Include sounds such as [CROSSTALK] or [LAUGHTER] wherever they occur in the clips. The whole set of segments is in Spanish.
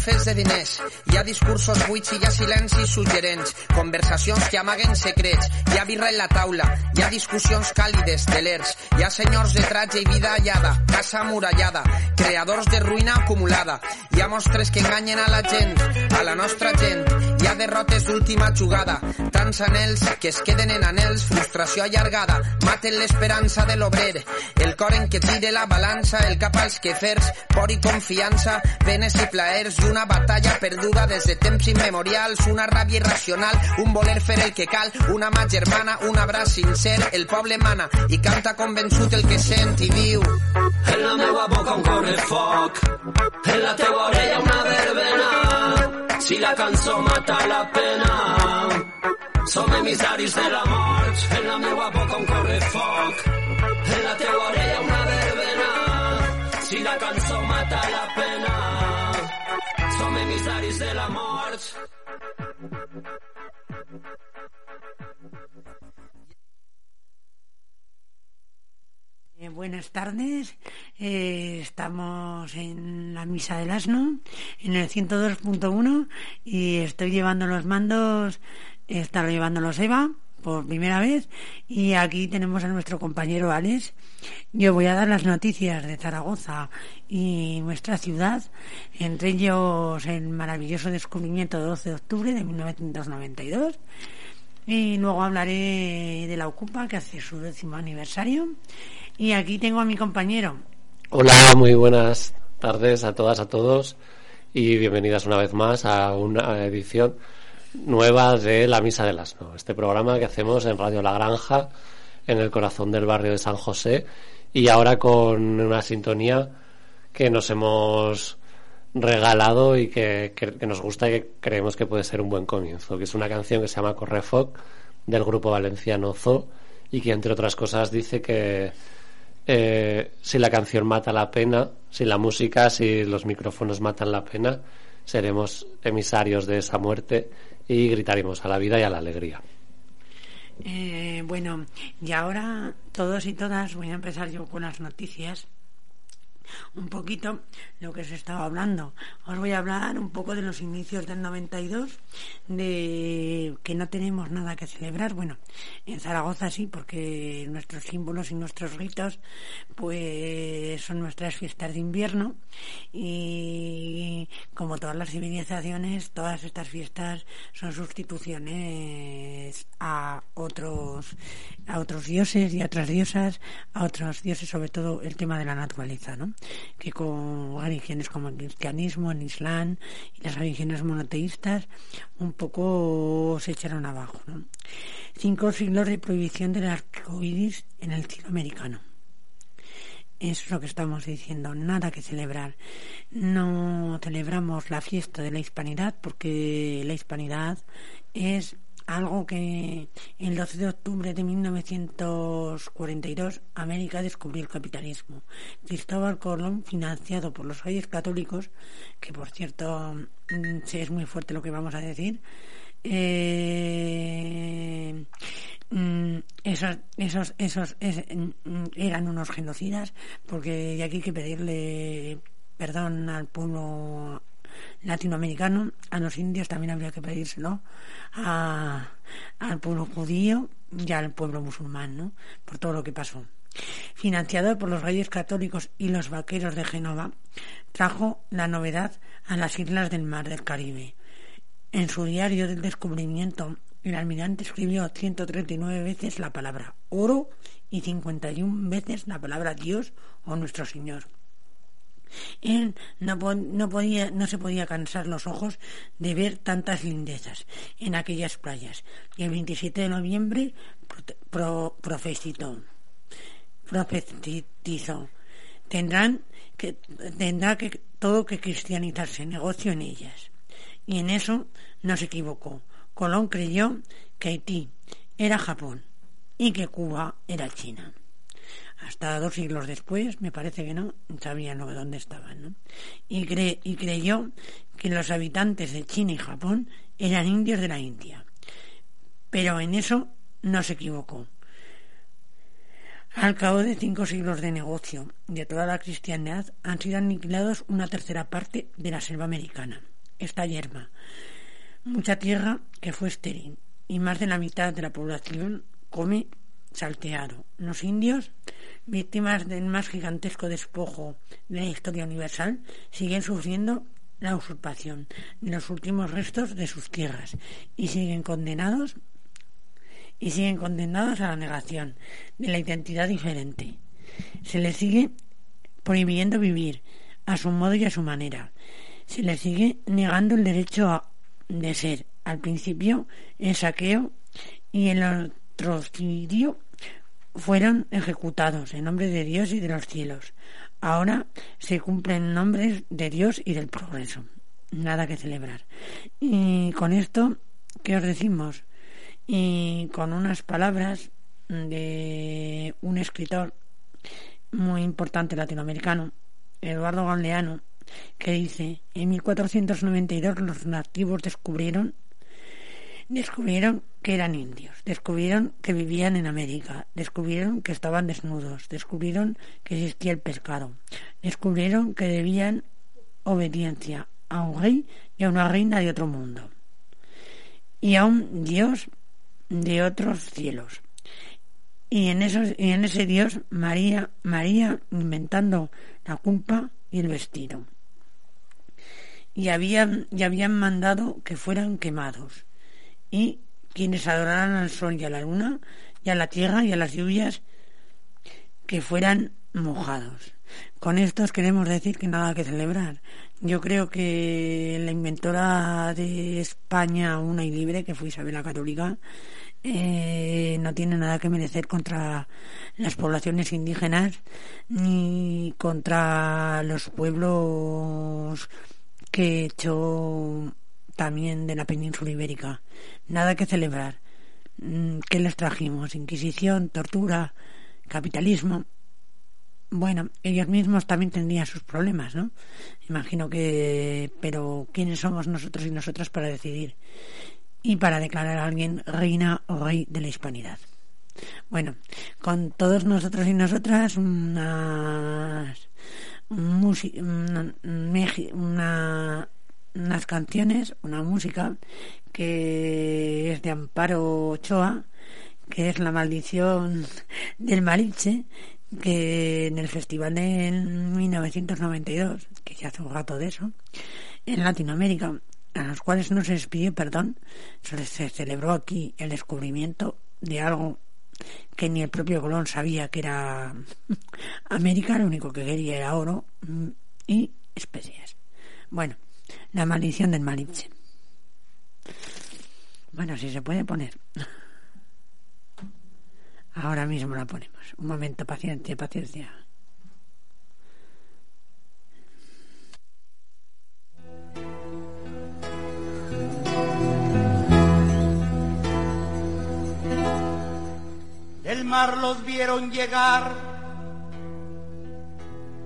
orfes de diners, hi ha discursos buits i hi ha silencis suggerents, conversacions que amaguen secrets, hi ha birra en la taula, hi ha discussions càlides, telers, hi ha senyors de tratge i vida allada, casa amurallada, creadors de ruïna acumulada, hi ha mostres que enganyen a la gent, a la nostra gent, hi ha derrotes d'última jugada, tants anells que es queden en anells, frustració allargada, maten l'esperança de l'obrer, el cor en què tire la balança, el cap als quefers, por i confiança, penes i plaers i una batalla perduda des de temps immemorials, una ràbia irracional, un voler fer el que cal, una mà germana, un abraç sincer, el poble mana i canta convençut el que sent i diu En la meva boca un corre foc, en la teua orella una verbena, si la cançó mata la pena, som emissaris de la mort, en la meva boca un corre foc, en la teua orella una verbena, si la cançó mata la pena, som emissaris de la mort. Eh, buenas tardes, eh, estamos en la Misa del Asno, en el 102.1 y estoy llevando los mandos, está llevándolos Eva por primera vez y aquí tenemos a nuestro compañero Alex. Yo voy a dar las noticias de Zaragoza y nuestra ciudad, entre ellos el maravilloso descubrimiento del 12 de octubre de 1992 y luego hablaré de la Ocupa que hace su décimo aniversario y aquí tengo a mi compañero. Hola, muy buenas tardes a todas, a todos y bienvenidas una vez más a una edición nueva de La Misa del Asno, este programa que hacemos en Radio La Granja, en el corazón del barrio de San José y ahora con una sintonía que nos hemos regalado y que, que, que nos gusta y que creemos que puede ser un buen comienzo, que es una canción que se llama Correfoc del grupo valenciano Zo y que entre otras cosas dice que eh, si la canción mata la pena, si la música, si los micrófonos matan la pena, seremos emisarios de esa muerte y gritaremos a la vida y a la alegría. Eh, bueno, y ahora todos y todas voy a empezar yo con las noticias. Un poquito lo que se estaba hablando. Os voy a hablar un poco de los inicios del 92, de que no tenemos nada que celebrar. Bueno, en Zaragoza sí, porque nuestros símbolos y nuestros ritos, pues son nuestras fiestas de invierno y como todas las civilizaciones, todas estas fiestas son sustituciones a otros a otros dioses y a otras diosas, a otros dioses, sobre todo el tema de la naturaleza, ¿no? Que con religiones como el cristianismo, el islam y las religiones monoteístas un poco se echaron abajo, ¿no? Cinco siglos de prohibición del arco iris en el cielo americano. Eso es lo que estamos diciendo, nada que celebrar. No celebramos la fiesta de la hispanidad porque la hispanidad es algo que el 12 de octubre de 1942 América descubrió el capitalismo. Cristóbal Colón, financiado por los reyes católicos, que por cierto es muy fuerte lo que vamos a decir, eh, esos, esos, esos es, eran unos genocidas, porque de aquí hay que pedirle perdón al pueblo latinoamericano, a los indios también habría que pedírselo, a, al pueblo judío y al pueblo musulmán, ¿no? Por todo lo que pasó. Financiado por los reyes católicos y los vaqueros de Génova, trajo la novedad a las islas del mar del Caribe. En su diario del descubrimiento, el almirante escribió 139 veces la palabra oro y 51 veces la palabra Dios o nuestro Señor. Él no, podía, no se podía cansar los ojos de ver tantas lindezas en aquellas playas. Y el 27 de noviembre pro, profetizó, profetizó. Tendrán que, tendrá que todo que cristianizarse, negocio en ellas. Y en eso no se equivocó. Colón creyó que Haití era Japón y que Cuba era China hasta dos siglos después, me parece que no, sabían dónde estaban, ¿no? Y creyó que los habitantes de China y Japón eran indios de la India. Pero en eso no se equivocó. Al cabo de cinco siglos de negocio de toda la cristiandad, han sido aniquilados una tercera parte de la selva americana. Esta yerma, mucha tierra que fue estéril, y más de la mitad de la población come salteado. Los indios, víctimas del más gigantesco despojo de la historia universal, siguen sufriendo la usurpación de los últimos restos de sus tierras y siguen condenados y siguen condenados a la negación de la identidad diferente. Se les sigue prohibiendo vivir a su modo y a su manera. Se les sigue negando el derecho de ser. Al principio el saqueo y el fueron ejecutados en nombre de Dios y de los cielos. Ahora se cumplen nombres de Dios y del progreso. Nada que celebrar. Y con esto, ¿qué os decimos? y con unas palabras de un escritor muy importante latinoamericano, Eduardo Galeano, que dice, en 1492 los nativos descubrieron descubrieron que eran indios, descubrieron que vivían en América, descubrieron que estaban desnudos, descubrieron que existía el pescado, descubrieron que debían obediencia a un rey y a una reina de otro mundo y a un Dios de otros cielos. Y en, esos, y en ese Dios María, María inventando la culpa y el vestido. Y habían, y habían mandado que fueran quemados. Y quienes adoraran al sol y a la luna, y a la tierra y a las lluvias, que fueran mojados. Con esto queremos decir que nada que celebrar. Yo creo que la inventora de España una y libre, que fue Isabel la Católica, eh, no tiene nada que merecer contra las poblaciones indígenas ni contra los pueblos que echó también de la península ibérica. Nada que celebrar. Mm, ¿Qué les trajimos? Inquisición, tortura, capitalismo. Bueno, ellos mismos también tendrían sus problemas, ¿no? Imagino que... Pero ¿quiénes somos nosotros y nosotras para decidir? y para declarar a alguien reina o rey de la hispanidad. Bueno, con todos nosotros y nosotras unas, una, unas canciones, una música que es de Amparo Ochoa, que es La maldición del Maliche, que en el festival de 1992, que ya hace un rato de eso, en Latinoamérica, a los cuales no se les pidió perdón, se celebró aquí el descubrimiento de algo que ni el propio Colón sabía que era [LAUGHS] América, lo único que quería era oro mm, y especias. Bueno, la maldición del Malinche. Bueno, si se puede poner. Ahora mismo la ponemos. Un momento, paciencia, paciencia. el mar los vieron llegar.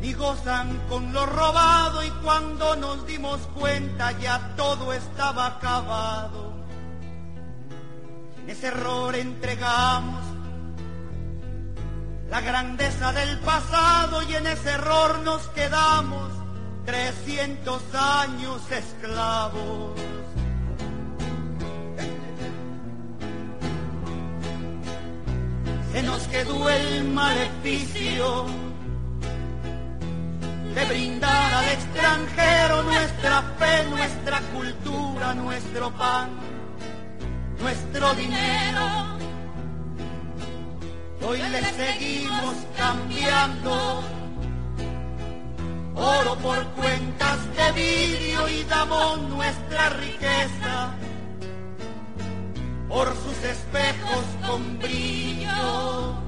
ni gozan con lo robado y cuando nos dimos cuenta ya todo estaba acabado. En ese error entregamos la grandeza del pasado y en ese error nos quedamos 300 años esclavos. Se nos quedó el maleficio de brindar al extranjero nuestra fe, nuestra cultura, nuestro pan, nuestro dinero. Hoy le seguimos cambiando oro por cuentas de vidrio y damos nuestra riqueza por sus espejos con brillo.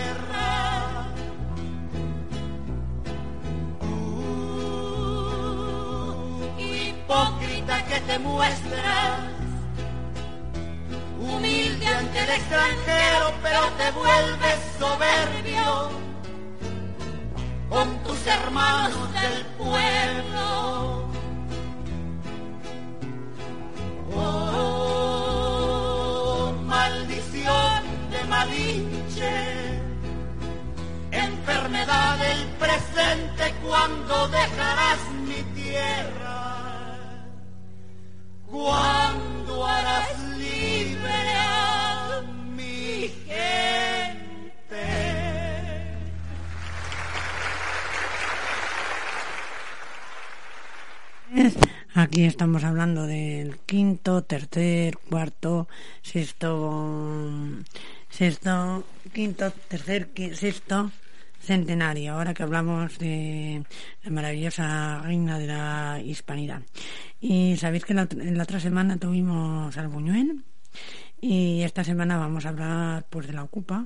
Que te muestras, humilde ante el extranjero, pero te vuelves soberbio con tus hermanos del pueblo. Oh, maldición de Malinche, enfermedad del presente, cuando dejarás mi tierra? ¿Cuándo harás libre a mi gente? Aquí estamos hablando del quinto, tercer, cuarto, sexto, sexto, quinto, tercer, sexto centenario. Ahora que hablamos de la maravillosa reina de la hispanidad. Y sabéis que la, la otra semana tuvimos al Buñuel y esta semana vamos a hablar pues de la Ocupa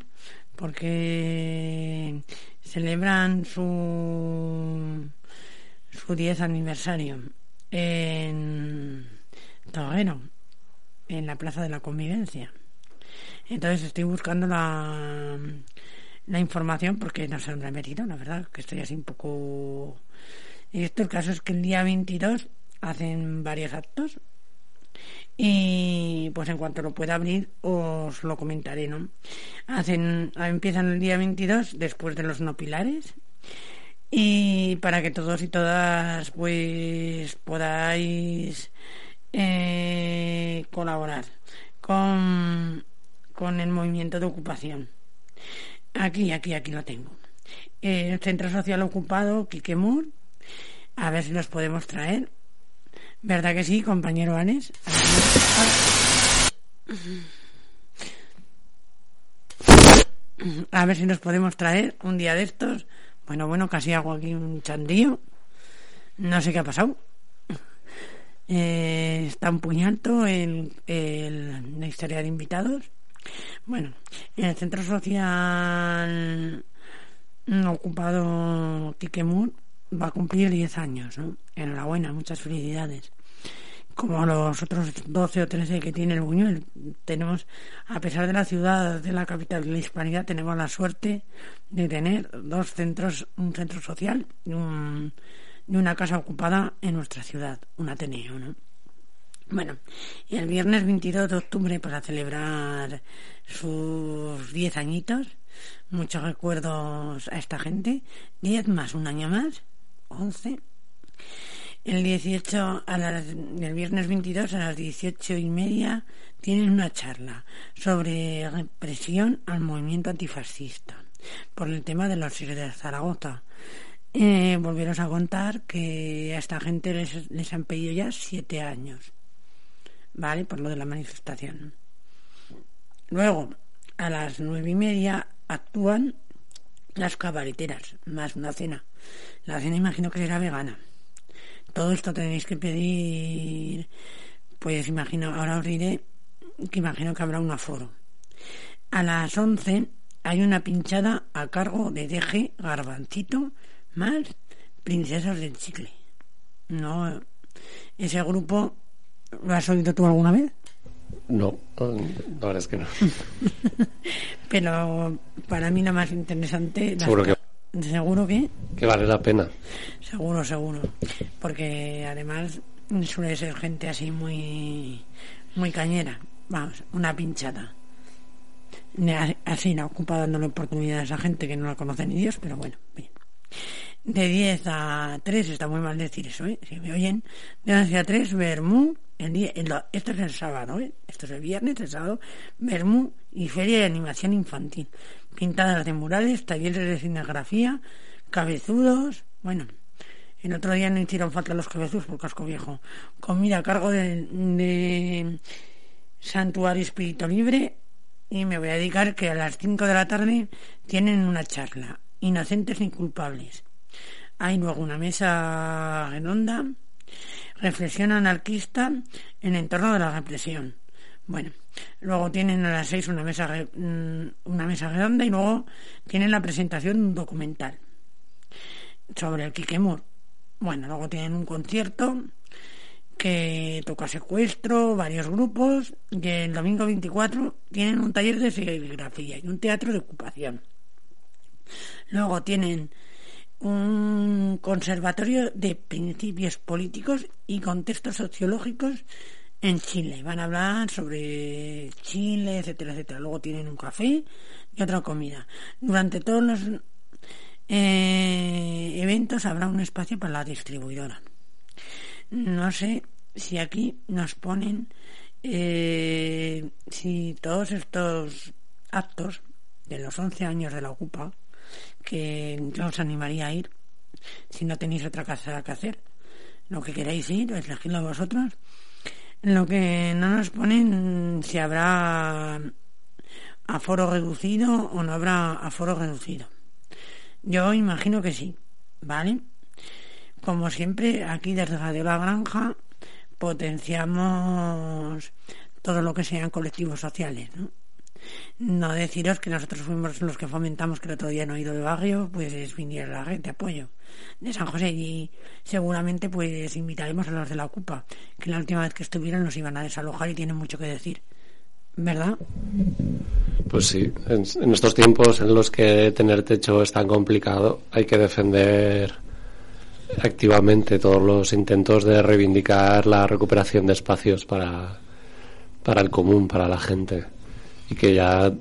porque celebran su su 10 aniversario en Toguero, en la Plaza de la Convivencia. Entonces estoy buscando la, la información porque no sé dónde la he metido, la verdad, que estoy así un poco... Esto el caso es que el día 22 hacen varios actos y pues en cuanto lo pueda abrir os lo comentaré, ¿no? Hacen, empiezan el día 22 después de los no pilares y para que todos y todas pues podáis eh, colaborar con, con el movimiento de ocupación. Aquí, aquí, aquí lo tengo. Eh, Centro Social Ocupado Quiquemur, a ver si los podemos traer. ¿Verdad que sí, compañero Anes? A ver si nos podemos traer un día de estos. Bueno, bueno, casi hago aquí un chandío. No sé qué ha pasado. Eh, está un puñalto el, el- la historia de invitados. Bueno, en el centro social ocupado Quiquemur va a cumplir 10 años, ¿no? Enhorabuena, muchas felicidades. Como los otros 12 o 13 que tiene el Buñuel, tenemos, a pesar de la ciudad de la capital de la hispanidad, tenemos la suerte de tener dos centros, un centro social y, un- y una casa ocupada en nuestra ciudad, un Ateneo, ¿no? Bueno, el viernes 22 de octubre para celebrar sus 10 añitos, muchos recuerdos a esta gente, 10 más un año más, 11. El 18, a las, el viernes 22 a las 18 y media tienen una charla sobre represión al movimiento antifascista por el tema de los sirios de Zaragoza. Eh, volveros a contar que a esta gente les, les han pedido ya siete años, ¿vale? Por lo de la manifestación. Luego, a las nueve y media actúan las cabareteras, más una cena. La cena imagino que será vegana. Todo esto tenéis que pedir, pues imagino, ahora os diré que imagino que habrá un aforo. A las 11 hay una pinchada a cargo de DG Garbancito más Princesas del Chicle. No, ese grupo, ¿lo has oído tú alguna vez? No, la verdad es que no. [LAUGHS] Pero para mí lo más interesante... Seguro que, Seguro que... que vale la pena. Seguro, seguro. Porque además suele ser gente así muy muy cañera. Vamos, una pinchada. Así no ocupa dándole oportunidad a esa gente que no la conoce ni Dios, pero bueno, bien. De 10 a 3, está muy mal decir eso, ¿eh? Si me oyen, de 11 a 3, Bermú, el día, esto es el sábado, ¿eh? Esto es el viernes, el sábado, Bermú y Feria de Animación Infantil. Pintadas de murales, talleres de cinegrafía, cabezudos, bueno, el otro día no hicieron falta los cabezudos por casco viejo. Comida a cargo de, de Santuario Espíritu Libre y me voy a dedicar que a las 5 de la tarde tienen una charla, inocentes ni culpables. Hay luego una mesa redonda, reflexión anarquista en entorno de la represión. Bueno, luego tienen a las 6 una mesa, mm, una mesa redonda y luego tienen la presentación de un documental sobre el Kikemur. Bueno, luego tienen un concierto que toca secuestro, varios grupos, y el domingo 24 tienen un taller de serigrafía y un teatro de ocupación. Luego tienen un conservatorio de principios políticos y contextos sociológicos en Chile. Van a hablar sobre Chile, etcétera, etcétera. Luego tienen un café y otra comida. Durante todos los eh, eventos habrá un espacio para la distribuidora. No sé si aquí nos ponen eh, si todos estos actos de los 11 años de la Ocupa, que yo os animaría a ir, si no tenéis otra cosa que hacer, lo que queráis ir, elegidlo vosotros. Lo que no nos ponen si habrá aforo reducido o no habrá aforo reducido. Yo imagino que sí, ¿vale? Como siempre, aquí desde La Granja potenciamos todo lo que sean colectivos sociales, ¿no? No deciros que nosotros fuimos los que fomentamos que el otro día no he ido de barrio, pues viniera la red de apoyo de San José y seguramente pues invitaremos a los de la Ocupa, que la última vez que estuvieron nos iban a desalojar y tienen mucho que decir. ¿Verdad? Pues sí, en, en estos tiempos en los que tener techo es tan complicado, hay que defender activamente todos los intentos de reivindicar la recuperación de espacios para, para el común, para la gente. Y que ya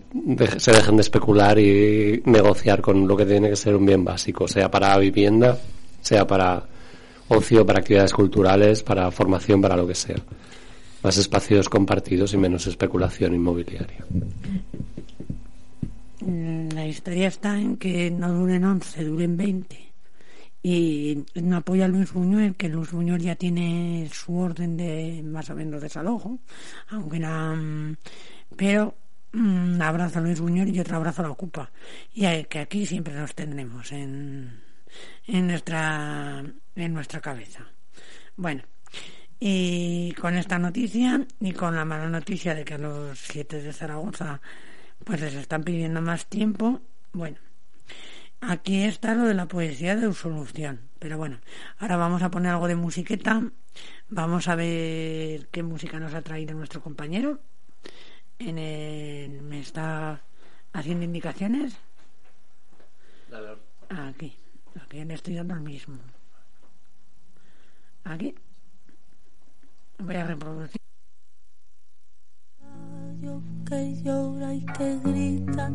se dejen de especular y negociar con lo que tiene que ser un bien básico, sea para vivienda, sea para ocio, para actividades culturales, para formación, para lo que sea. Más espacios compartidos y menos especulación inmobiliaria. Mm, La historia está en que no duren 11, duren 20. Y no apoya a Luis Buñuel, que Luis Buñuel ya tiene su orden de más o menos desalojo, aunque la, mm, pero un abrazo a Luis Buñuel y otro abrazo a la Ocupa. Y a- que aquí siempre nos tendremos en, en nuestra en nuestra cabeza. Bueno, y con esta noticia y con la mala noticia de que a los siete de Zaragoza pues les están pidiendo más tiempo, bueno, aquí está lo de la poesía de solución. Pero bueno, ahora vamos a poner algo de musiqueta. Vamos a ver qué música nos ha traído nuestro compañero. En el, me está haciendo indicaciones. Aquí, aquí le estoy dando el mismo. Aquí. Voy a reproducir. que llora y que grita,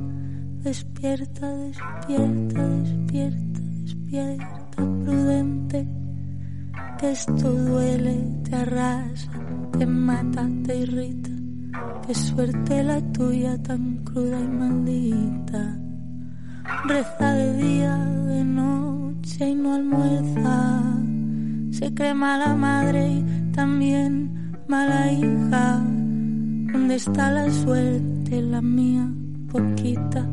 despierta, despierta, despierta, despierta, prudente, que esto duele, te arrasa, te mata, te irrita, qué suerte la tuya tan cruda y maldita. Reza de día, de noche y no almuerza, se cree mala madre y también mala hija. ¿Dónde está la suerte, la mía, poquita?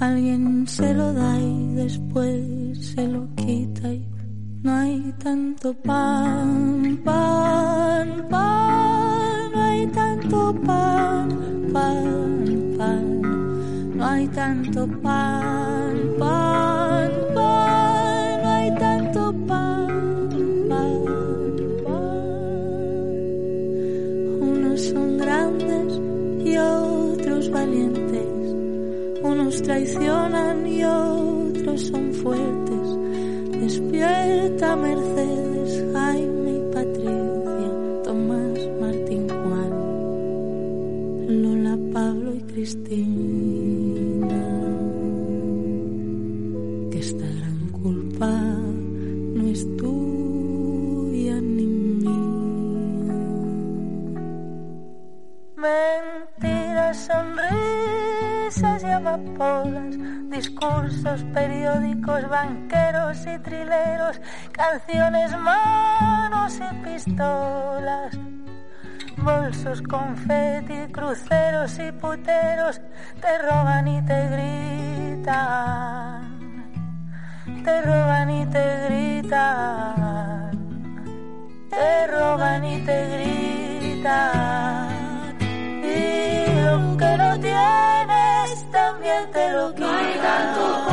Alguien se lo da y después se lo quita y no hay tanto pan, pan, pan, pan, pan, pan, no hay tanto pan, pan, pan, no hay tanto pan, pan, pan. Unos son grandes y otros valientes, unos traicionan y otros son discursos, periódicos, banqueros y trileros, canciones, manos y pistolas. Bolsos, confeti, cruceros y puteros te roban y te gritan, te roban y te gritan, te roban y te gritan. Y lo que no tienes también te lo quitan. No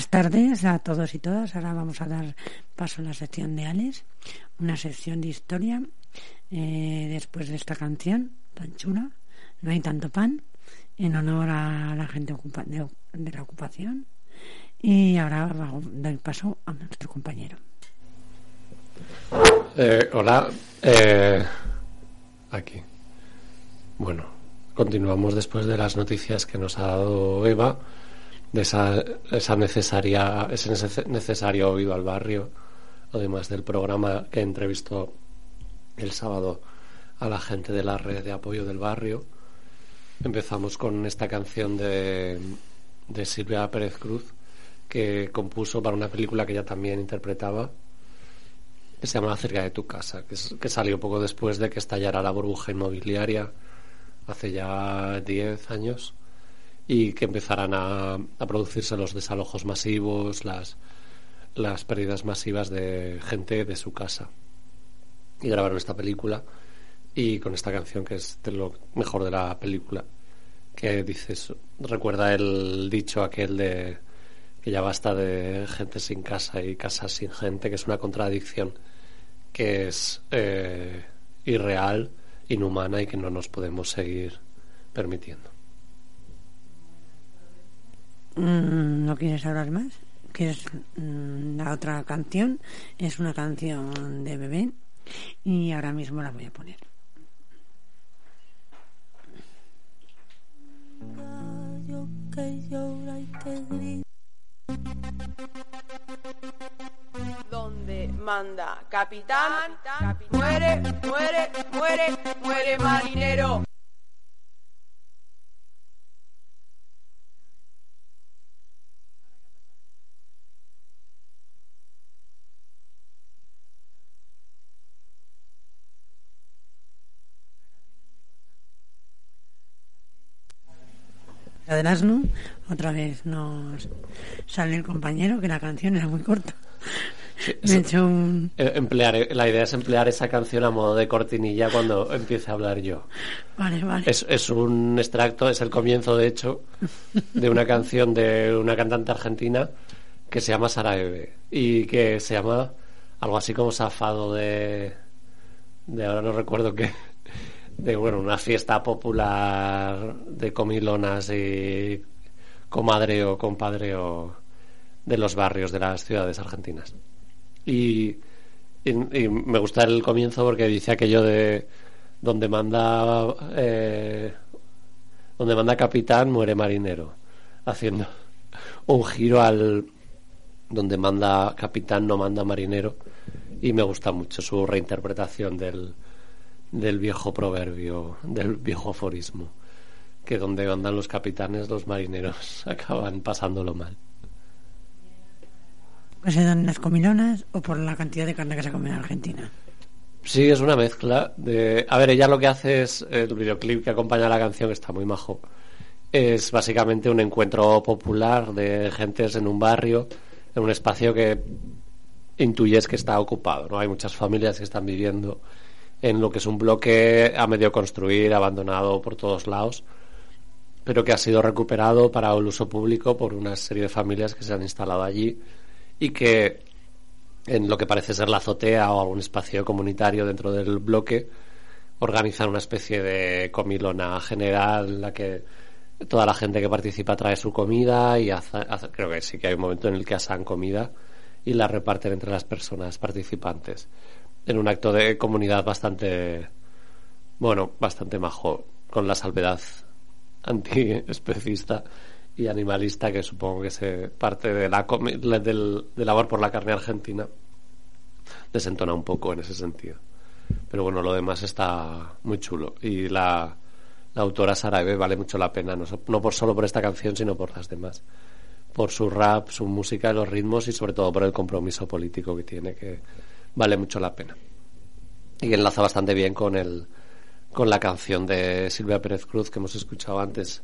Buenas tardes a todos y todas. Ahora vamos a dar paso a la sección de Alex, una sección de historia. eh, después de esta canción tan chula, No hay tanto pan, en honor a la gente ocupa- de, de la ocupación. Y ahora doy paso a nuestro compañero. Eh, hola, eh, aquí. Bueno, continuamos después de las noticias que nos ha dado Eva, de esa, esa necesaria, ese nece- necesario oído al barrio, además del programa que entrevistó el sábado a la gente de la red de apoyo del barrio. Empezamos con esta canción de, de Silvia Pérez Cruz, que compuso para una película que ella también interpretaba, que se llama Cerca de tu casa, que, es- que salió poco después de que estallara la burbuja inmobiliaria hace ya 10 años y que empezaran a, a producirse los desalojos masivos, las, las pérdidas masivas de gente de su casa. Y grabaron esta película y con esta canción que es de lo mejor de la película, que dices, recuerda el dicho aquel de que ya basta de gente sin casa y casas sin gente, que es una contradicción que es eh, irreal, inhumana y que no nos podemos seguir permitiendo. Mm, ¿No quieres hablar más? ¿Quieres mm, la otra canción? Es una canción de bebé y ahora mismo la voy a poner. donde manda capitán, muere, muere, muere, muere marinero. Del asno, otra vez nos sale el compañero que la canción era muy corta. Me he hecho un... Eh, Emplear, la idea es emplear esa canción a modo de cortinilla cuando empiece a hablar yo. Vale, vale. Es, es un extracto, es el comienzo, de hecho, de una canción de una cantante argentina que se llama Sara Eve y que se llama algo así como Zafado de... de ahora no recuerdo qué de bueno una fiesta popular de comilonas y comadreo compadreo de los barrios de las ciudades argentinas. Y, y, y me gusta el comienzo porque dice aquello de donde manda eh, donde manda capitán muere marinero haciendo un giro al donde manda capitán no manda marinero. Y me gusta mucho su reinterpretación del, del viejo proverbio, del viejo aforismo, que donde andan los capitanes, los marineros [LAUGHS] acaban pasándolo mal. ¿Que se dan las comilonas o por la cantidad de carne que se come en Argentina? Sí, es una mezcla de... A ver, ella lo que hace es, el videoclip que acompaña a la canción, está muy majo, es básicamente un encuentro popular de gentes en un barrio, en un espacio que intuyes que está ocupado, ¿no? Hay muchas familias que están viviendo en lo que es un bloque a medio construir, abandonado por todos lados, pero que ha sido recuperado para el uso público por una serie de familias que se han instalado allí y que en lo que parece ser la azotea o algún espacio comunitario dentro del bloque organizan una especie de comilona general en la que toda la gente que participa trae su comida y hace, creo que sí que hay un momento en el que asan comida y la reparten entre las personas participantes en un acto de comunidad bastante bueno, bastante majo con la salvedad antiespecista y animalista que supongo que se parte de la del, del labor por la carne argentina desentona un poco en ese sentido. Pero bueno lo demás está muy chulo. Y la, la autora Sara Eve vale mucho la pena no, no por solo por esta canción sino por las demás. Por su rap su música los ritmos y sobre todo por el compromiso político que tiene que vale mucho la pena. Y enlaza bastante bien con el con la canción de Silvia Pérez Cruz que hemos escuchado antes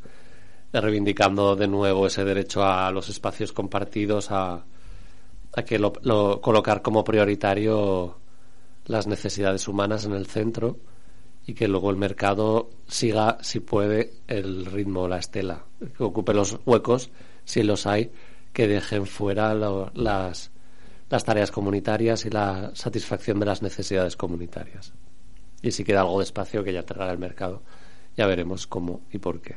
reivindicando de nuevo ese derecho a los espacios compartidos, a, a que lo, colocar como prioritario las necesidades humanas en el centro y que luego el mercado siga, si puede, el ritmo, la estela, que ocupe los huecos, si los hay, que dejen fuera lo, las, las tareas comunitarias y la satisfacción de las necesidades comunitarias. Y si queda algo de espacio que ya traerá el mercado, ya veremos cómo y por qué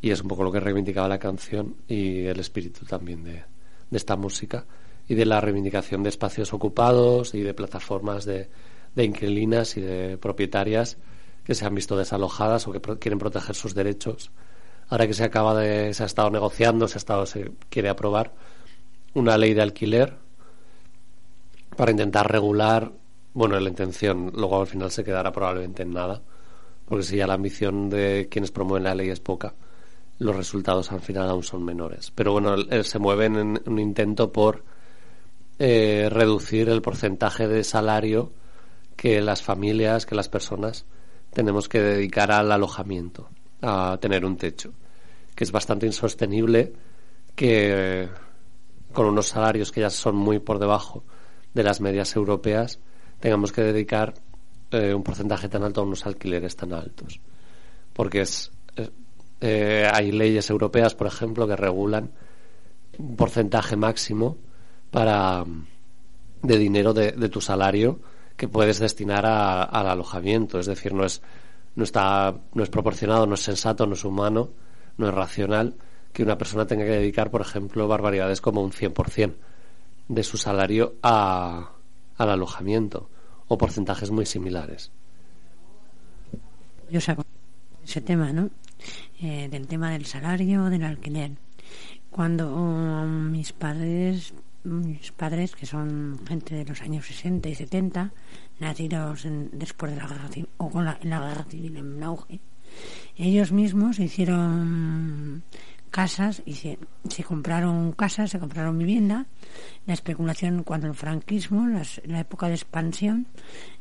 y es un poco lo que reivindicaba la canción y el espíritu también de, de esta música y de la reivindicación de espacios ocupados y de plataformas de, de inquilinas y de propietarias que se han visto desalojadas o que quieren proteger sus derechos. Ahora que se acaba de, se ha estado negociando, se ha estado, se quiere aprobar una ley de alquiler para intentar regular, bueno, la intención, luego al final se quedará probablemente en nada, porque si ya la ambición de quienes promueven la ley es poca, los resultados al final aún son menores. Pero bueno, se mueve en un intento por eh, reducir el porcentaje de salario que las familias, que las personas tenemos que dedicar al alojamiento, a tener un techo, que es bastante insostenible que con unos salarios que ya son muy por debajo de las medias europeas tengamos que dedicar eh, un porcentaje tan alto a unos alquileres tan altos, porque es eh, hay leyes europeas, por ejemplo, que regulan un porcentaje máximo para de dinero de, de tu salario que puedes destinar a, al alojamiento. Es decir, no es, no está, no es proporcionado, no es sensato, no es humano, no es racional que una persona tenga que dedicar, por ejemplo, barbaridades como un 100% de su salario a, al alojamiento o porcentajes muy similares. Yo saco ese tema, ¿no? eh, del tema del salario, del alquiler. Cuando um, mis padres, mis padres, que son gente de los años 60 y 70, nacidos en, después de la guerra civil, o con la, la guerra civil en auge, ellos mismos hicieron casas y se, se, compraron casas, se compraron vivienda. La especulación cuando el franquismo, las, la época de expansión,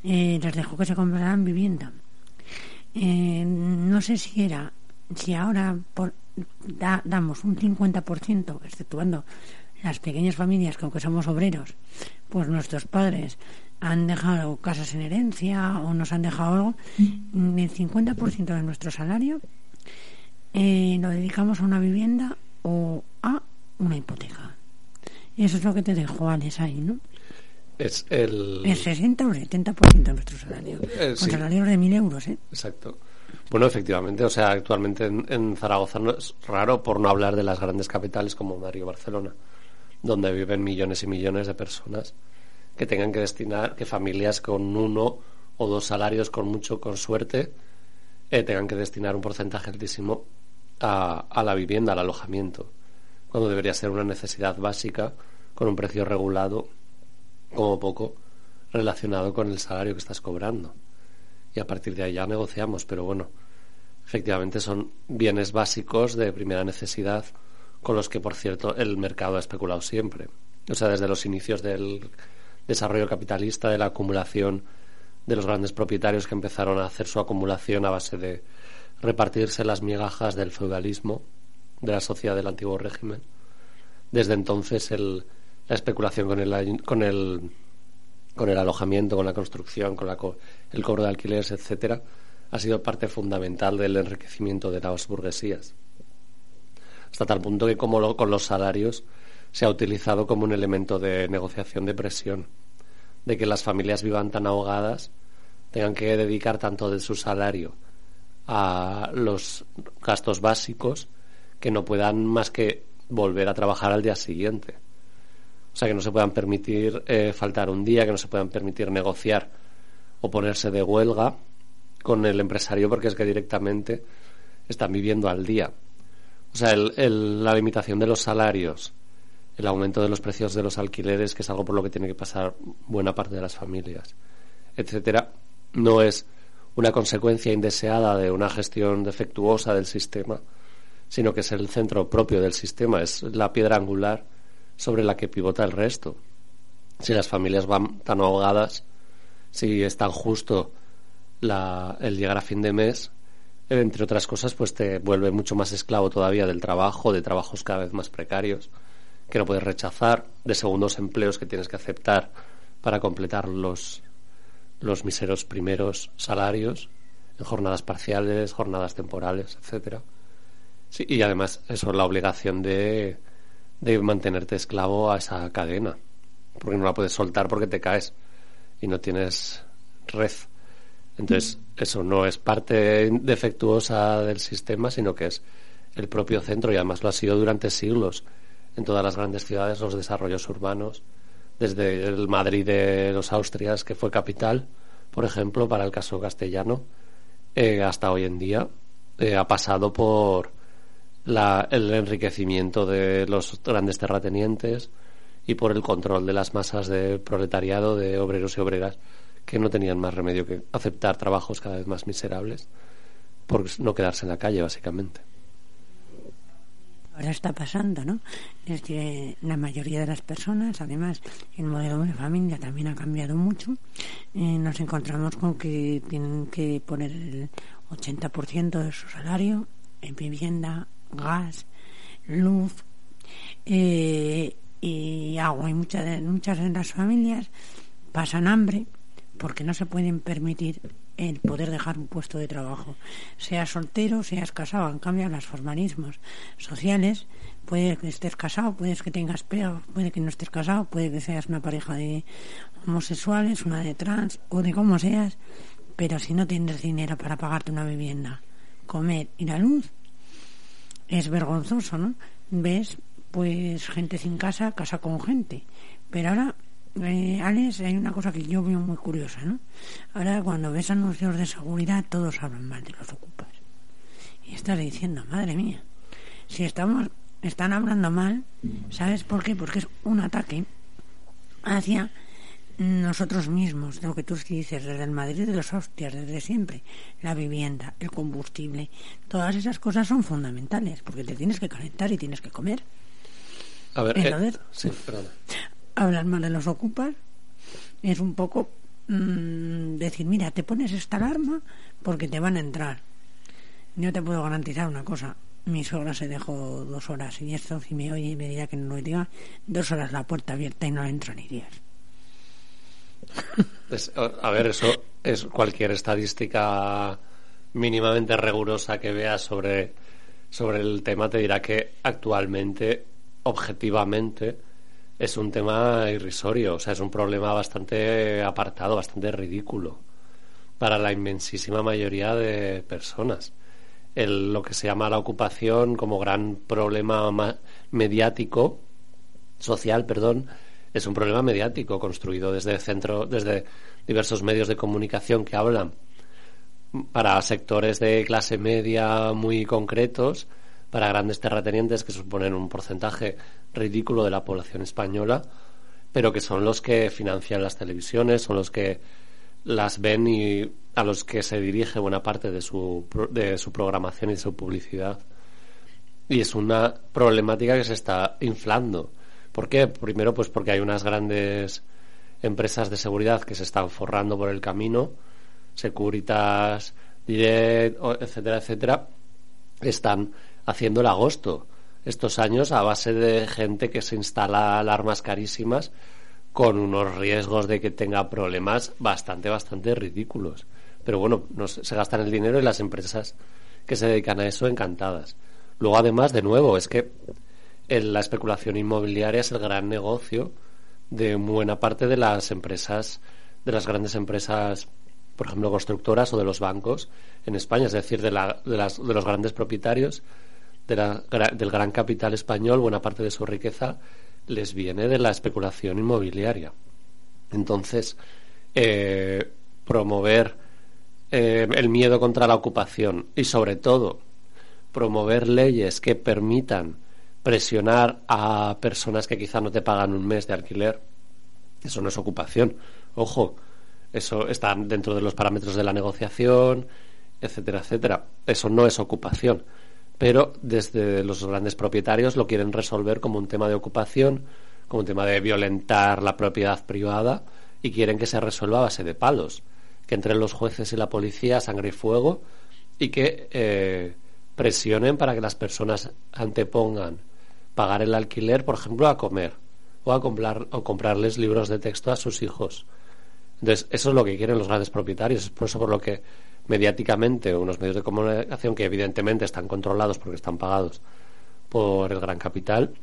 eh, les dejó que se compraran vivienda. Eh, no sé si era si ahora por da- damos un 50%, exceptuando las pequeñas familias que aunque somos obreros, pues nuestros padres han dejado casas en herencia o nos han dejado algo, mm, el 50% de nuestro salario eh, lo dedicamos a una vivienda o a una hipoteca. Y eso es lo que te dejo, Alex, ahí, ¿no? Es el... El 60 o el 70% de nuestro salario. Eh, Con sí. salarios de 1.000 euros, ¿eh? Exacto. Bueno, efectivamente, o sea, actualmente en, en Zaragoza no es raro, por no hablar de las grandes capitales como Madrid o Barcelona, donde viven millones y millones de personas que tengan que destinar, que familias con uno o dos salarios con mucho, con suerte, eh, tengan que destinar un porcentaje altísimo a, a la vivienda, al alojamiento, cuando debería ser una necesidad básica con un precio regulado, como poco, relacionado con el salario que estás cobrando y a partir de ahí ya negociamos, pero bueno, efectivamente son bienes básicos de primera necesidad con los que, por cierto, el mercado ha especulado siempre. O sea, desde los inicios del desarrollo capitalista, de la acumulación de los grandes propietarios que empezaron a hacer su acumulación a base de repartirse las migajas del feudalismo, de la sociedad del antiguo régimen. Desde entonces el, la especulación con el, con el con el alojamiento, con la construcción, con la el cobro de alquileres, etcétera, ha sido parte fundamental del enriquecimiento de las burguesías. Hasta tal punto que como lo- con los salarios se ha utilizado como un elemento de negociación de presión, de que las familias vivan tan ahogadas, tengan que dedicar tanto de su salario a los gastos básicos que no puedan más que volver a trabajar al día siguiente. O sea, que no se puedan permitir eh, faltar un día, que no se puedan permitir negociar o ponerse de huelga con el empresario porque es que directamente están viviendo al día. O sea, el- el- la limitación de los salarios, el aumento de los precios de los alquileres, que es algo por lo que tiene que pasar buena parte de las familias, etcétera, no es una consecuencia indeseada de una gestión defectuosa del sistema, sino que es el centro propio del sistema, es la piedra angular sobre la que pivota el resto. Si las familias van tan ahogadas, si es tan justo la- el llegar a fin de mes, entre otras cosas, pues te vuelve mucho más esclavo todavía del trabajo, de trabajos cada vez más precarios, que no puedes rechazar, de segundos empleos que tienes que aceptar para completar los, los miseros primeros salarios, en jornadas parciales, jornadas temporales, etcétera. Sí, y además eso es la obligación de, de mantenerte esclavo a esa cadena, porque no la puedes soltar porque te caes y no tienes red. Entonces, eso no es parte defectuosa del sistema, sino que es el propio centro y además lo ha sido durante siglos en todas las grandes ciudades, los desarrollos urbanos, desde el Madrid de los Austrias, que fue capital, por ejemplo, para el caso castellano, eh, hasta hoy en día, eh, ha pasado por la- el enriquecimiento de los grandes terratenientes y por el control de las masas de proletariado, de obreros y obreras, que no tenían más remedio que aceptar trabajos cada vez más miserables por no quedarse en la calle, básicamente. Ahora está pasando, ¿no? Es que la mayoría de las personas, además, el modelo de familia también ha cambiado mucho. Eh, nos encontramos con que tienen que poner el 80% de su salario en vivienda, gas, luz eh, y agua. Y muchas muchas de las familias pasan hambre porque no se pueden permitir el poder dejar un puesto de trabajo. Seas soltero, seas casado, han cambiado los formalismos sociales. Puede que estés casado, puede que tengas peo, puede que no estés casado, puede que seas una pareja de homosexuales, una de trans o de como seas, pero si no tienes dinero para pagarte una vivienda, comer y la luz, es vergonzoso, ¿no? Ves, pues, gente sin casa, casa con gente. Pero ahora, eh, Alex, hay una cosa que yo veo muy curiosa, ¿no? Ahora, cuando ves anuncios de seguridad, todos hablan mal de los ocupas. Y estás diciendo, madre mía, si estamos, están hablando mal, ¿sabes por qué? Porque es un ataque hacia nosotros mismos, lo que tú dices, desde el Madrid de los hostias, desde siempre, la vivienda, el combustible, todas esas cosas son fundamentales, porque te tienes que calentar y tienes que comer. A ver, eh, Entonces- sí, perdona. Hablar mal de los ocupas es un poco mm, decir, mira, te pones esta alarma porque te van a entrar. Yo te puedo garantizar una cosa, mi suegra se dejó dos horas y esto si me oye me dirá que no lo diga dos horas la puerta abierta y no entro ni días [LAUGHS] a ver eso es cualquier estadística mínimamente rigurosa que veas sobre sobre el tema te dirá que actualmente objetivamente es un tema irrisorio o sea es un problema bastante apartado bastante ridículo para la inmensísima mayoría de personas. El, lo que se llama la ocupación como gran problema mediático, social, perdón, es un problema mediático construido desde centro, desde diversos medios de comunicación que hablan para sectores de clase media muy concretos, para grandes terratenientes que suponen un porcentaje ridículo de la población española, pero que son los que financian las televisiones, son los que las ven y a los que se dirige buena parte de su, de su programación y de su publicidad. Y es una problemática que se está inflando. ¿Por qué? Primero, pues porque hay unas grandes empresas de seguridad que se están forrando por el camino, Securitas, Direct, etcétera, etcétera, están haciendo el agosto estos años a base de gente que se instala alarmas carísimas con unos riesgos de que tenga problemas bastante, bastante ridículos. Pero bueno, se gastan el dinero y las empresas que se dedican a eso encantadas. Luego, además, de nuevo, es que la especulación inmobiliaria es el gran negocio de buena parte de las empresas, de las grandes empresas, por ejemplo, constructoras o de los bancos en España, es decir, de, la, de, las, de los grandes propietarios de la, del gran capital español, buena parte de su riqueza les viene de la especulación inmobiliaria. Entonces, eh, promover eh, el miedo contra la ocupación y, sobre todo, promover leyes que permitan presionar a personas que quizá no te pagan un mes de alquiler, eso no es ocupación. Ojo, eso está dentro de los parámetros de la negociación, etcétera, etcétera. Eso no es ocupación pero desde los grandes propietarios lo quieren resolver como un tema de ocupación, como un tema de violentar la propiedad privada y quieren que se resuelva a base de palos, que entre los jueces y la policía sangre y fuego y que eh, presionen para que las personas antepongan pagar el alquiler, por ejemplo, a comer o a comprar o comprarles libros de texto a sus hijos. Entonces, eso es lo que quieren los grandes propietarios, es por eso por lo que mediáticamente unos medios de comunicación que evidentemente están controlados porque están pagados por el gran capital,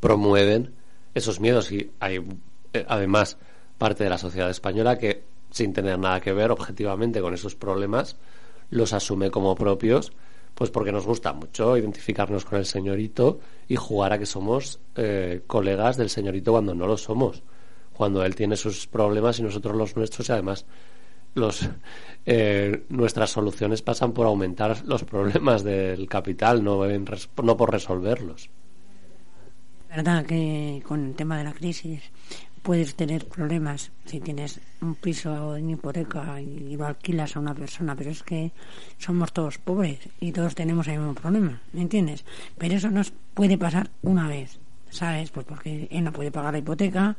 promueven esos miedos. Y hay eh, además parte de la sociedad española que sin tener nada que ver objetivamente con esos problemas los asume como propios pues porque nos gusta mucho identificarnos con el señorito y jugar a que somos eh, colegas del señorito cuando no lo somos cuando él tiene sus problemas y nosotros los nuestros y además los, eh, nuestras soluciones pasan por aumentar los problemas del capital, no, no por resolverlos. verdad que con el tema de la crisis puedes tener problemas si tienes un piso en hipoteca y lo alquilas a una persona, pero es que somos todos pobres y todos tenemos el mismo problema, ¿me entiendes? Pero eso nos puede pasar una vez. ¿Sabes? Pues porque él no puede pagar la hipoteca,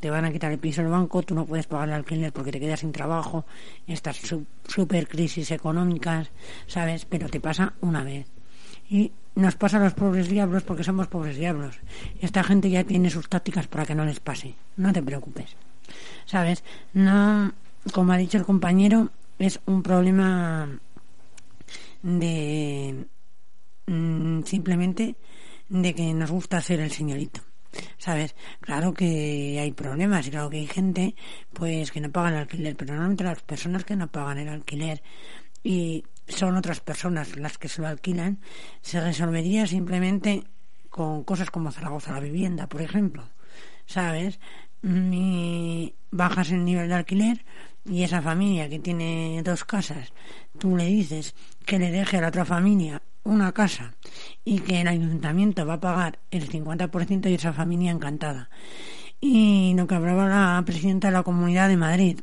te van a quitar el piso del banco, tú no puedes pagar el alquiler porque te quedas sin trabajo, estas super crisis económicas, ¿sabes? Pero te pasa una vez. Y nos pasa a los pobres diablos porque somos pobres diablos. Esta gente ya tiene sus tácticas para que no les pase. No te preocupes. ¿Sabes? No, como ha dicho el compañero, es un problema de mm, simplemente de que nos gusta hacer el señorito. ¿Sabes? Claro que hay problemas y claro que hay gente pues que no pagan el alquiler, pero normalmente las personas que no pagan el alquiler y son otras personas las que se lo alquilan, se resolvería simplemente con cosas como Zaragoza la vivienda, por ejemplo. ¿Sabes? Y bajas el nivel de alquiler y esa familia que tiene dos casas, tú le dices que le deje a la otra familia una casa y que el ayuntamiento va a pagar el 50% y esa familia encantada. Y lo que hablaba la presidenta de la Comunidad de Madrid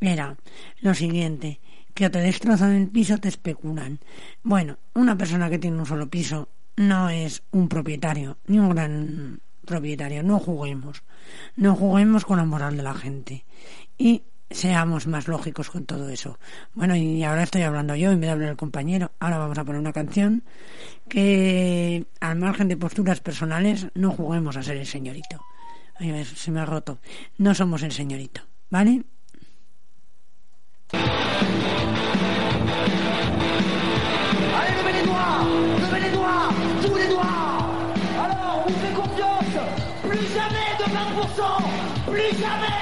era lo siguiente, que te destrozan el piso te especulan. Bueno, una persona que tiene un solo piso no es un propietario, ni un gran propietario, no juguemos, no juguemos con la moral de la gente. Y seamos más lógicos con todo eso. Bueno, y ahora estoy hablando yo en vez de hablar el compañero. Ahora vamos a poner una canción que, al margen de posturas personales, no juguemos a ser el señorito. Ay, se me ha roto. No somos el señorito, ¿vale? Allez, levez les doigts Levez les doigts Tous les doigts Alors, on vous fait confiance Plus jamais de 20% Plus jamais Nous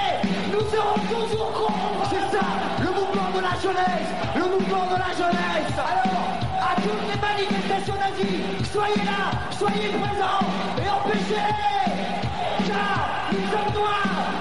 serons toujours contre C'est ça, le mouvement de la jeunesse Le mouvement de la jeunesse. Alors, à toutes les manifestations nazies Soyez là, soyez présents Et empêchez-les. Car nous sommes noirs,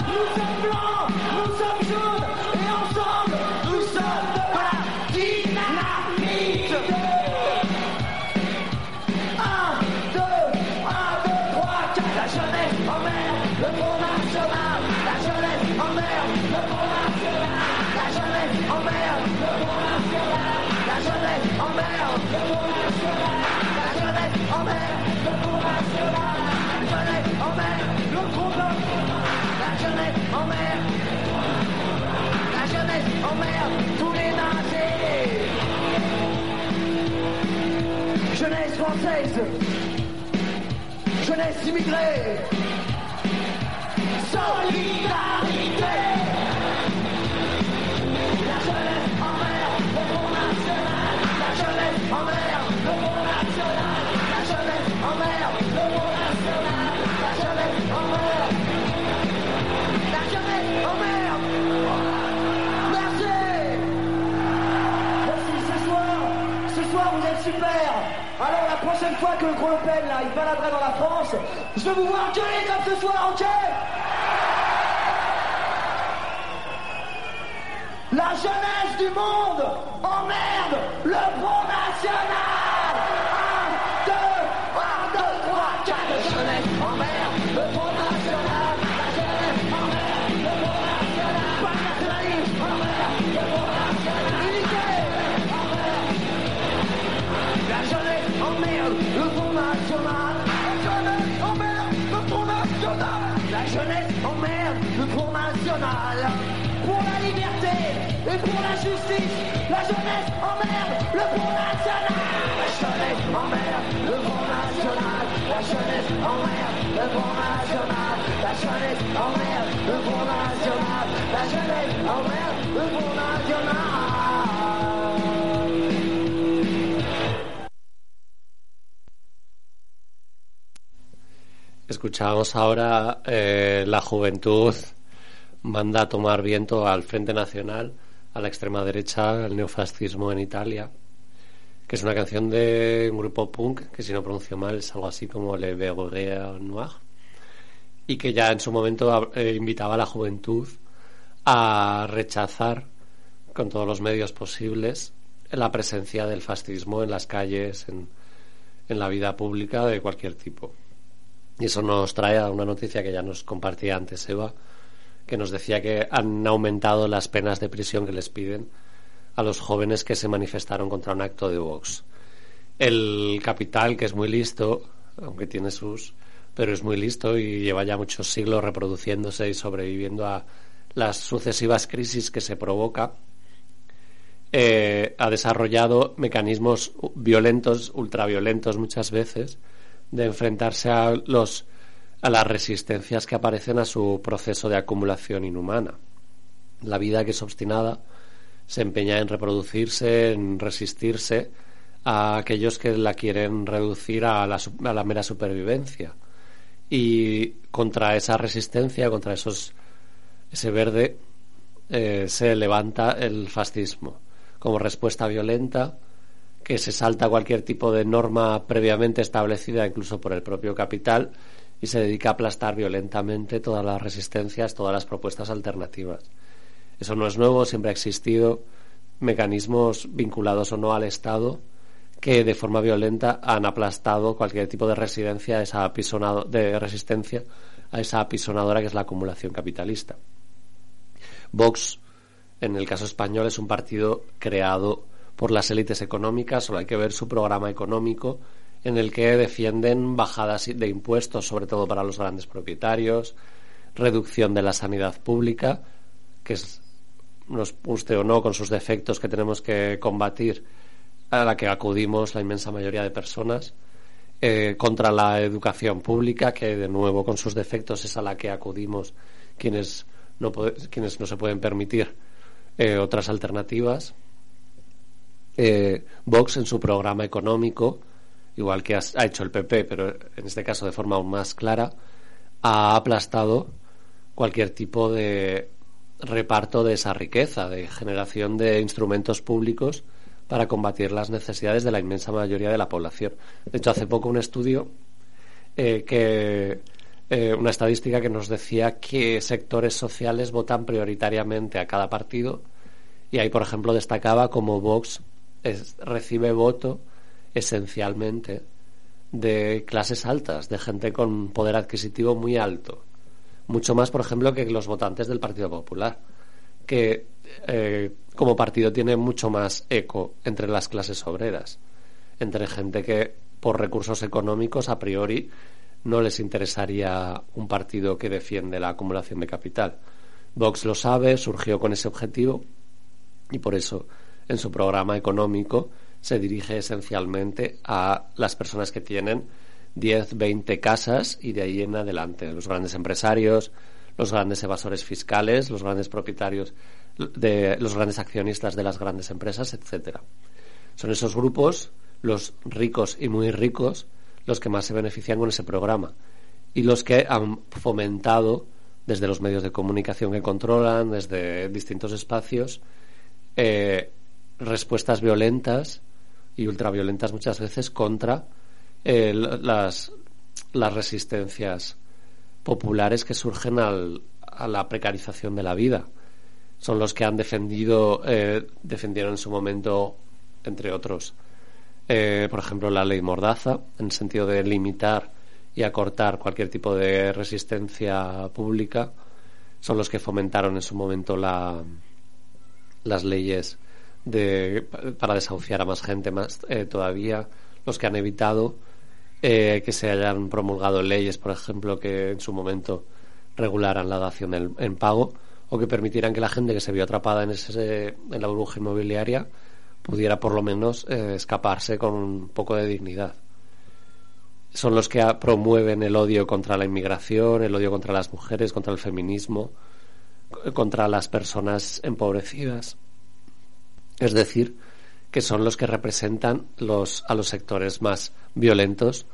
française, jeunesse immigrée, solidarité. Fois que le gros Le Pen, là, il baladerait dans la France, je veux vous voir gueuler comme ce soir, ok La jeunesse du monde emmerde le Front National National La jeunesse emmerde le Front National. La jeunesse emmerde le Front National. Pour la liberté et pour la justice La jeunesse emmerde le Front National. La jeunesse emmerde le Front National. La jeunesse emmerde le Front National. La jeunesse emmerde le Front National. La jeunesse emmerde le Front National Escuchamos ahora eh, la juventud manda a tomar viento al Frente Nacional, a la extrema derecha, al neofascismo en Italia, que es una canción de un grupo punk, que si no pronuncio mal es algo así como Le Berger Noir, y que ya en su momento eh, invitaba a la juventud a rechazar con todos los medios posibles la presencia del fascismo en las calles, en la vida pública de cualquier tipo. Y eso nos trae a una noticia que ya nos compartía antes Eva, que nos decía que han aumentado las penas de prisión que les piden a los jóvenes que se manifestaron contra un acto de Vox. El capital, que es muy listo, aunque tiene sus, pero es muy listo y lleva ya muchos siglos reproduciéndose y sobreviviendo a las sucesivas crisis que se provoca, eh, ha desarrollado mecanismos violentos, ultraviolentos muchas veces, de enfrentarse a los a las resistencias que aparecen a su proceso de acumulación inhumana. La vida que es obstinada se empeña en reproducirse, en resistirse a aquellos que la quieren reducir a la, a la mera supervivencia. Y contra esa resistencia, contra esos, ese verde, eh, se levanta el fascismo como respuesta violenta que se salta cualquier tipo de norma previamente establecida incluso por el propio capital y se dedica a aplastar violentamente todas las resistencias, todas las propuestas alternativas. Eso no es nuevo, siempre ha existido mecanismos vinculados o no al Estado que de forma violenta han aplastado cualquier tipo de residencia esa de resistencia a esa apisonadora que es la acumulación capitalista. Vox, en el caso español, es un partido creado por las élites económicas, solo hay que ver su programa económico, en el que defienden bajadas de impuestos, sobre todo para los grandes propietarios, reducción de la sanidad pública, que es nos guste o no, con sus defectos que tenemos que combatir, a la que acudimos la inmensa mayoría de personas, eh, contra la educación pública, que de nuevo con sus defectos es a la que acudimos quienes no, quienes no se pueden permitir eh, otras alternativas. Eh, Vox en su programa económico, igual que ha hecho el PP, pero en este caso de forma aún más clara, ha aplastado cualquier tipo de reparto de esa riqueza, de generación de instrumentos públicos para combatir las necesidades de la inmensa mayoría de la población. De hecho, hace poco un estudio eh, que eh, una estadística que nos decía qué sectores sociales votan prioritariamente a cada partido y ahí, por ejemplo, destacaba como Vox recibe voto esencialmente de clases altas, de gente con poder adquisitivo muy alto. Mucho más, por ejemplo, que los votantes del Partido Popular, que eh, como partido tiene mucho más eco entre las clases obreras, entre gente que por recursos económicos a priori no les interesaría un partido que defiende la acumulación de capital. Vox lo sabe, surgió con ese objetivo y por eso en su programa económico se dirige esencialmente a las personas que tienen 10, 20 casas y de ahí en adelante, los grandes empresarios, los grandes evasores fiscales, los grandes propietarios de los grandes accionistas de las grandes empresas, etcétera. Son esos grupos, los ricos y muy ricos, los que más se benefician con ese programa y los que han fomentado desde los medios de comunicación que controlan, desde distintos espacios, eh, respuestas violentas y ultraviolentas muchas veces contra eh, las, las resistencias populares que surgen al, a la precarización de la vida. Son los que han defendido, eh, defendieron en su momento, entre otros, eh, por ejemplo, la ley Mordaza, en el sentido de limitar y acortar cualquier tipo de resistencia pública, son los que fomentaron en su momento la, las leyes de, para desahuciar a más gente más eh, todavía, los que han evitado que se hayan promulgado leyes, por ejemplo, que en su momento regularan la dación en pago o que permitieran que la gente que se vio atrapada en, ese, en la burbuja inmobiliaria pudiera por lo menos eh, escaparse con un poco de dignidad. Son los que promueven el odio contra la inmigración, el odio contra las mujeres, contra el feminismo, contra las personas empobrecidas. Es decir, que son los que representan los, a los sectores más violentos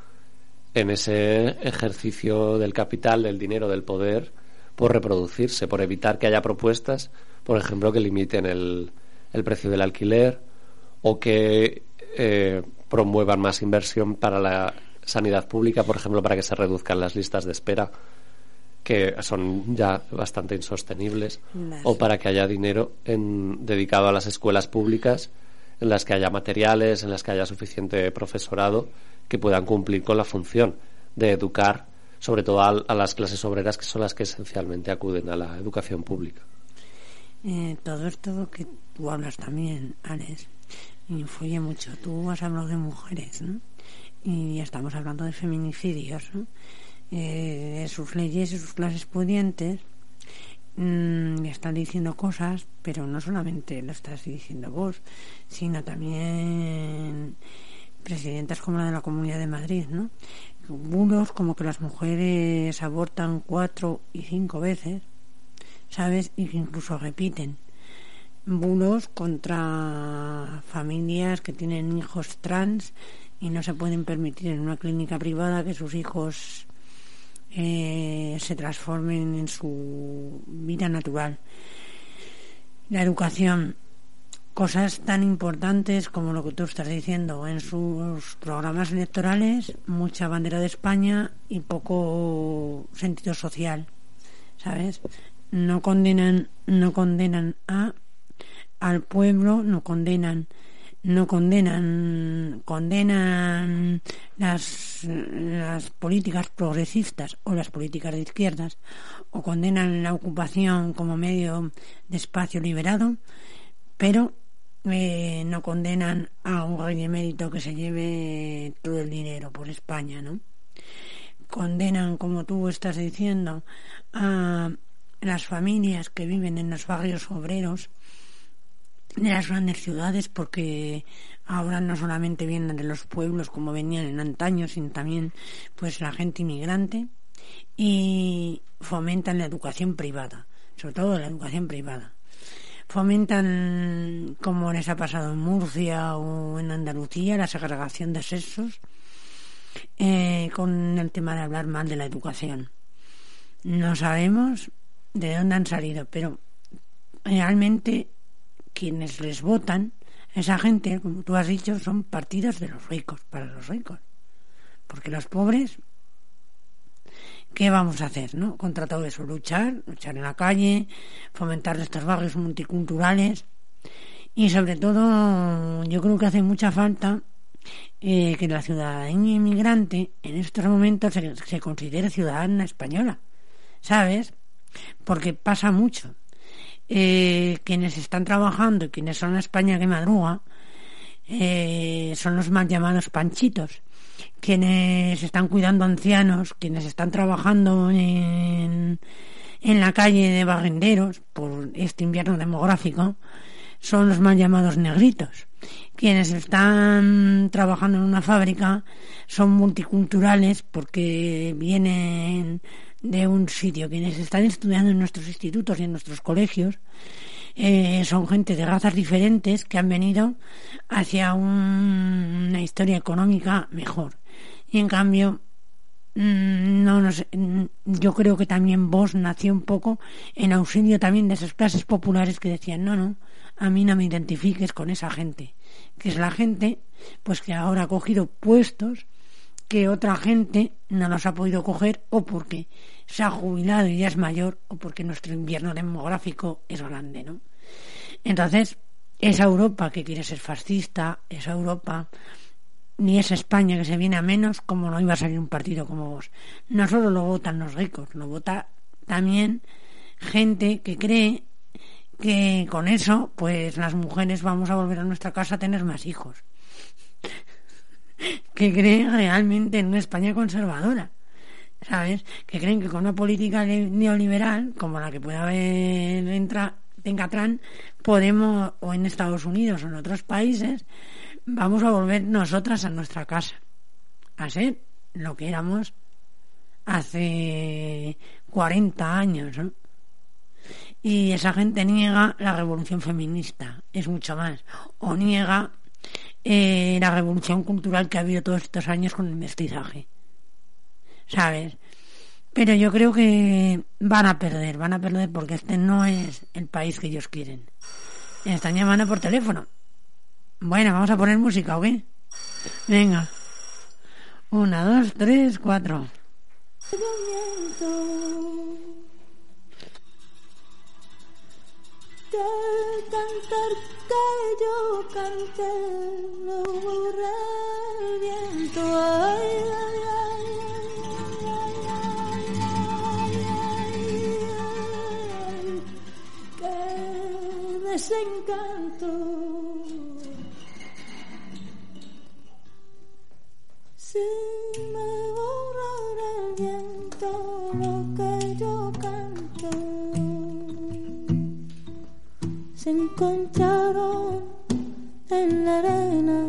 en ese ejercicio del capital, del dinero, del poder por reproducirse, por evitar que haya propuestas, por ejemplo, que limiten el, precio del alquiler o que eh, promuevan más inversión para la sanidad pública, por ejemplo, para que se reduzcan las listas de espera que son ya bastante insostenibles, o para que haya dinero en, dedicado a las escuelas públicas, en las que haya materiales, en las que haya suficiente profesorado que puedan cumplir con la función de educar sobre todo a, las clases obreras que son las que esencialmente acuden a la educación pública. Eh, todo esto que tú hablas también, Alex, influye mucho. Tú has hablado de mujeres, ¿no? Y estamos hablando de feminicidios, ¿no? Eh, sus leyes y sus clases pudientes mmm, están diciendo cosas, pero no solamente lo estás diciendo vos, sino también presidentas como la de la Comunidad de Madrid, ¿no? bulos como que las mujeres abortan cuatro y cinco veces, ¿sabes? Y que incluso repiten. Bulos contra familias que tienen hijos trans y no se pueden permitir en una clínica privada que sus hijos eh, se transformen en su vida natural. La educación cosas tan importantes como lo que tú estás diciendo en sus programas electorales, mucha bandera de España y poco sentido social, ¿sabes? No condenan, no condenan a al pueblo, no condenan, no condenan, condenan las, las políticas progresistas o las políticas de izquierdas, o condenan la ocupación como medio de espacio liberado, pero eh, no condenan a un rey de mérito que se lleve todo el dinero por España, ¿no? Condenan, como tú estás diciendo, a, las familias que viven en los barrios obreros de las grandes ciudades porque ahora no solamente vienen de los pueblos como venían en antaño sino también pues la gente inmigrante y fomentan la educación privada sobre todo la educación privada. Fomentan como les ha pasado en Murcia o en Andalucía la segregación de sexos eh, con el tema de hablar mal de la educación. No sabemos de dónde han salido pero realmente quienes les votan, esa gente, como tú has dicho, son partidos de los ricos, para los ricos. Porque los pobres, ¿qué vamos a hacer? ¿No? Contra todo eso, luchar, luchar en la calle, fomentar estos barrios multiculturales. Y sobre todo, yo creo que hace mucha falta eh, que la ciudadanía inmigrante en estos momentos se considere ciudadana española. ¿Sabes? Porque pasa mucho eh, quienes están trabajando quienes son la España que madruga eh, son los más llamados panchitos. Quienes están cuidando ancianos, quienes están trabajando en, en la calle de barrenderos por este invierno demográfico, son los más llamados negritos. Quienes están trabajando en una fábrica son multiculturales porque vienen de un sitio. Quienes están estudiando en nuestros institutos y en nuestros colegios eh, son gente de razas diferentes que han venido hacia una historia económica mejor. Y en cambio, mm, no nos, mm, yo creo que también vos nació un poco en auxilio también de esas clases populares que decían, no, no, a mí no me identifiques con esa gente, que es la gente pues que ahora ha cogido puestos que otra gente no los ha podido coger o porque se ha jubilado y ya es mayor o porque nuestro invierno demográfico es grande, ¿no? Entonces, esa Europa que quiere ser fascista, esa Europa, ni esa España que se viene a menos, como no iba a salir un partido como vos. No solo lo votan los ricos, lo vota también gente que cree que con eso, pues las mujeres vamos a volver a nuestra casa a tener más hijos que creen realmente en una España conservadora. ¿Sabes? Que creen que con una política neoliberal, como la que puede haber en Catrán, podemos, o en Estados Unidos o en otros países, vamos a volver nosotras a nuestra casa. A ser lo que éramos hace 40 años. Y esa gente niega la revolución feminista, es mucho más. O niega eh, la revolución cultural que ha habido todos estos años con el mestizaje. ¿Sabes? Pero yo creo que van a perder, van a perder porque este no es el país que ellos quieren. están llamando por teléfono. Bueno, vamos a poner música, ¿o? Venga. Una, dos, tres, cuatro. Cantar que yo cante lo borra el viento. Ay, ay, ay, desencanto. Me el se encontraron en la arena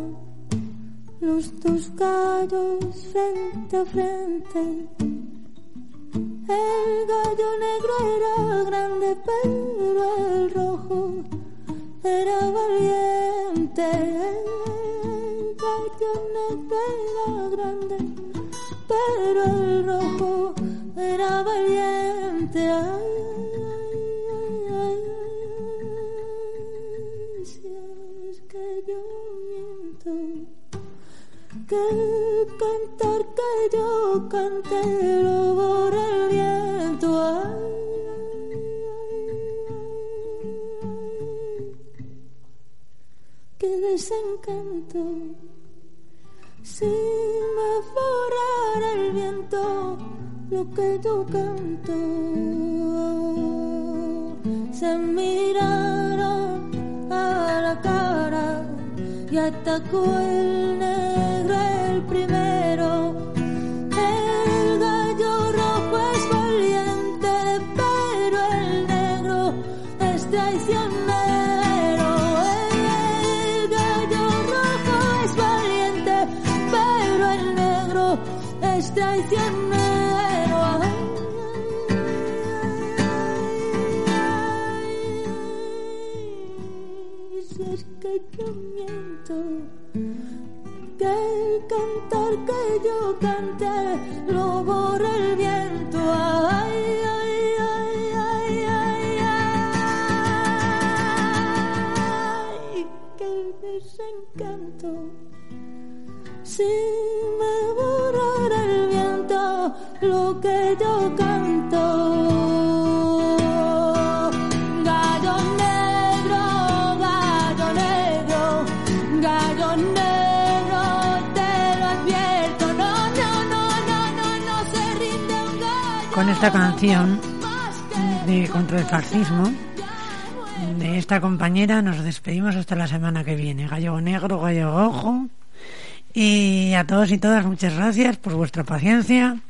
los dos gallos frente a frente. El gallo negro era grande, pero el rojo era valiente. El gallo negro era grande, pero el rojo era valiente. Que cantar que yo cante lo borra el viento. Ay, qué desencanto. Si me borrara el viento lo que yo canto, se miraron a la cara y atacó el el primero. Esta canción de contra el fascismo de esta compañera nos despedimos hasta la semana que viene. Gallego negro, gallego rojo. Y a todos y todas muchas gracias por vuestra paciencia.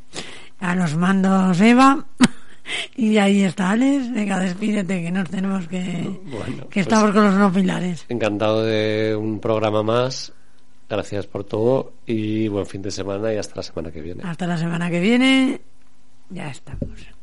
A los mandos Eva. [LAUGHS] Y ahí está Alex. Venga, despídete que nos tenemos que... Bueno, que pues- estamos con los no pilares. Encantado de un programa más. Gracias por todo y buen fin de semana y hasta la semana que viene. Hasta la semana que viene. Ya estamos.